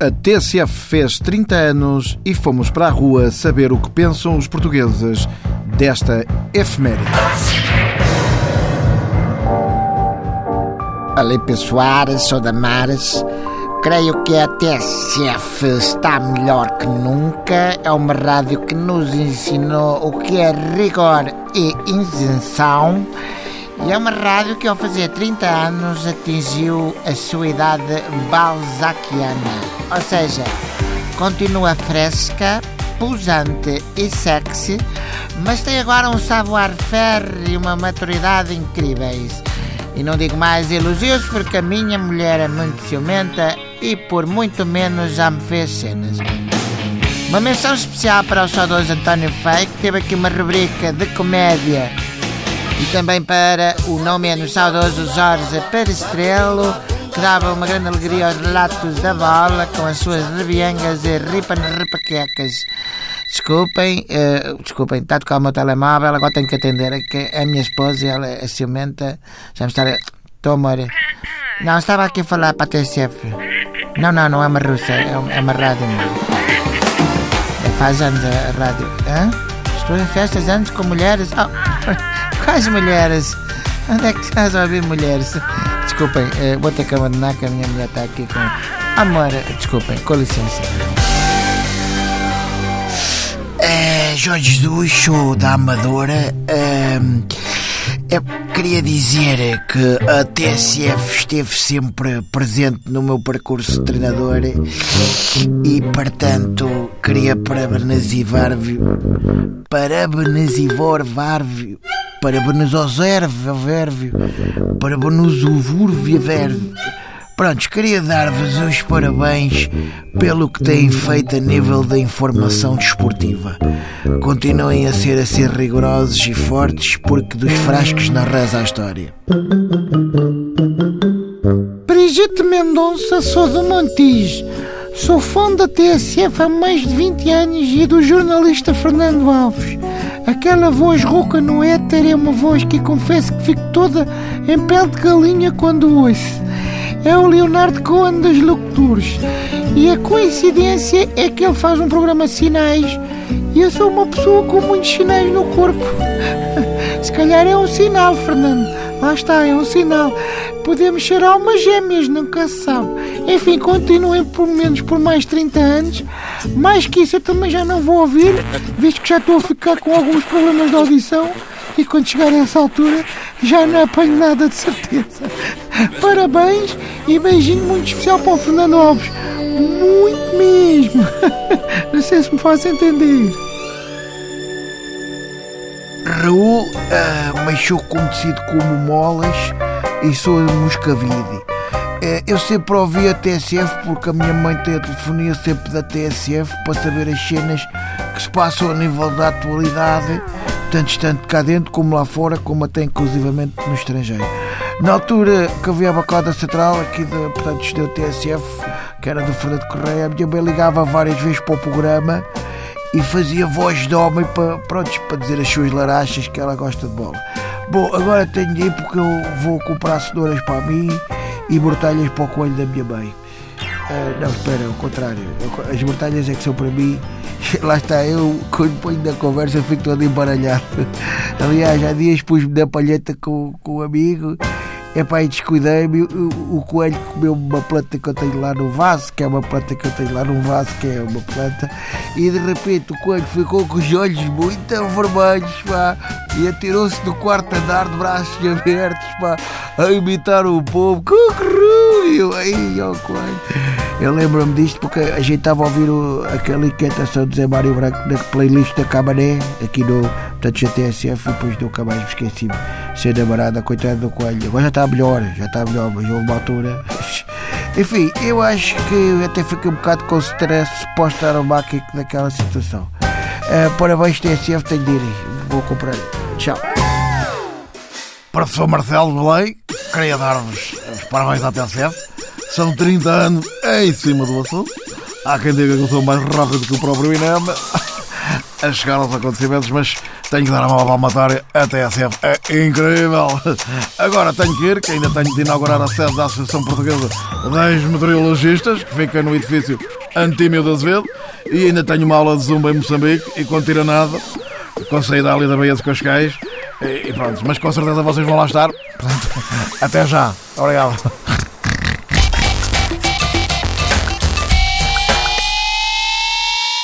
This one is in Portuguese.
A TSF fez 30 anos e fomos para a rua saber o que pensam os portugueses desta efeméride. Olá pessoal, sou da Mares. Creio que a TSF está melhor que nunca. É uma rádio que nos ensinou o que é rigor e isenção. E é uma rádio que ao fazer 30 anos atingiu a sua idade balzaquiana. Ou seja, continua fresca, pujante e sexy, mas tem agora um savoir-faire e uma maturidade incríveis. E não digo mais elogios porque a minha mulher é muito ciumenta e por muito menos já me fez cenas. Uma menção especial para o saudoso António Fei, que teve aqui uma rubrica de comédia. E também para o não menos saudoso Jorge Perestrelo, que dava uma grande alegria aos relatos da bola com as suas rebiangas e ripan-ripaquecas. Desculpem, uh, desculpem, está a tocar o meu telemóvel, agora tenho que atender, é que a minha esposa, ela é ciumenta, já me está a... Estou, amor. Não, estava aqui a falar para a TCF. Não, não, não é uma russa, é uma, é uma rádio. É, faz anos a rádio. Hã? Estou em festas anos com mulheres. Oh, quais mulheres? Onde é que estás a ouvir mulheres? Desculpem, uh, vou ter que abandonar que a minha mulher está aqui com. Amor, desculpem, com licença. É, Jorge Jesus, sou da Amadora. É, eu queria dizer que a TSF esteve sempre presente no meu percurso de treinador e, portanto, queria parabenizar-vos. Parabenizar-vos. Parabenizar-vos. Parabenizar-vos. Prontos, queria dar-vos os parabéns pelo que têm feito a nível da informação desportiva. Continuem a ser assim rigorosos e fortes, porque dos frascos não reza a história. Brigitte Mendonça, sou do Montijo. Sou fã da TSF há mais de 20 anos e do jornalista Fernando Alves. Aquela voz rouca no éter é uma voz que confesso que fico toda em pele de galinha quando ouço é o Leonardo Cohen das locutores. E a coincidência é que ele faz um programa de sinais e eu sou uma pessoa com muitos sinais no corpo. Se calhar é um sinal, Fernando. Lá está, é um sinal. Podemos ser almas gêmeas, nunca se sabe. Enfim, continuem por menos por mais 30 anos. Mais que isso eu também já não vou ouvir, visto que já estou a ficar com alguns problemas de audição e quando chegar a essa altura já não apanho nada de certeza. Parabéns e beijinho muito especial para o Fernando Alves. Muito mesmo. Não sei se me faço entender. Raul, uh, mas sou conhecido como Molas e sou Moscavide. Uh, eu sempre ouvi a TSF porque a minha mãe tem a telefonia sempre da TSF para saber as cenas que se passam a nível da atualidade tanto tanto cá dentro como lá fora, como até inclusivamente no estrangeiro. Na altura que havia a bancada central aqui de, portanto, deu TSF, que era do Fernando Correia, a minha mãe ligava várias vezes para o programa e fazia voz de homem para, pronto, para dizer as suas larachas que ela gosta de bola. Bom, agora tenho de ir porque eu vou comprar cenouras para mim e mortalhas para o coelho da minha mãe. Uh, não, espera, ao contrário. As mortalhas é que são para mim Lá está eu, quando ponho na conversa, fico todo embaralhado. Aliás, há dias pus-me na palheta com, com um amigo. Epá, e descuidei-me. O, o, coelho comeu uma planta que eu tenho lá no vaso, que é uma planta que eu tenho lá no vaso, que é uma planta. E de repente o coelho ficou com os olhos muito vermelhos, pá, e atirou-se do quarto andar de braços abertos, pá, a imitar o povo. Cucurru! E eu, aí, ó, coelho. Eu lembro-me disto porque a gente estava a ouvir o, aquela inquietação do Zé Mário Branco na playlist da Camané, aqui no portanto, GTSF, depois nunca mais me esqueci de ser namorada, coitada do coelho. Agora já está melhor, já está melhor, mas houve uma altura. Enfim, eu acho que até fiquei um bocado com stress pós-traumático daquela situação. Uh, parabéns, TSF, tenho de ir, vou comprar. Tchau. Professor Marcelo Belém, queria dar-vos os parabéns à TSF são 30 anos em cima do assunto. Há quem diga que eu sou mais rápido que o próprio INEM a chegar aos acontecimentos, mas tenho que dar a mala palmatória à TSF. É incrível! Agora tenho que ir, que ainda tenho de inaugurar a sede da Associação Portuguesa das Meteorologistas, que fica no edifício Antímio de Azevedo, e ainda tenho uma aula de zumba em Moçambique e com tiranada, com saída ali da Baía de Cascais. E pronto, mas com certeza vocês vão lá estar. Portanto, até já. Obrigado.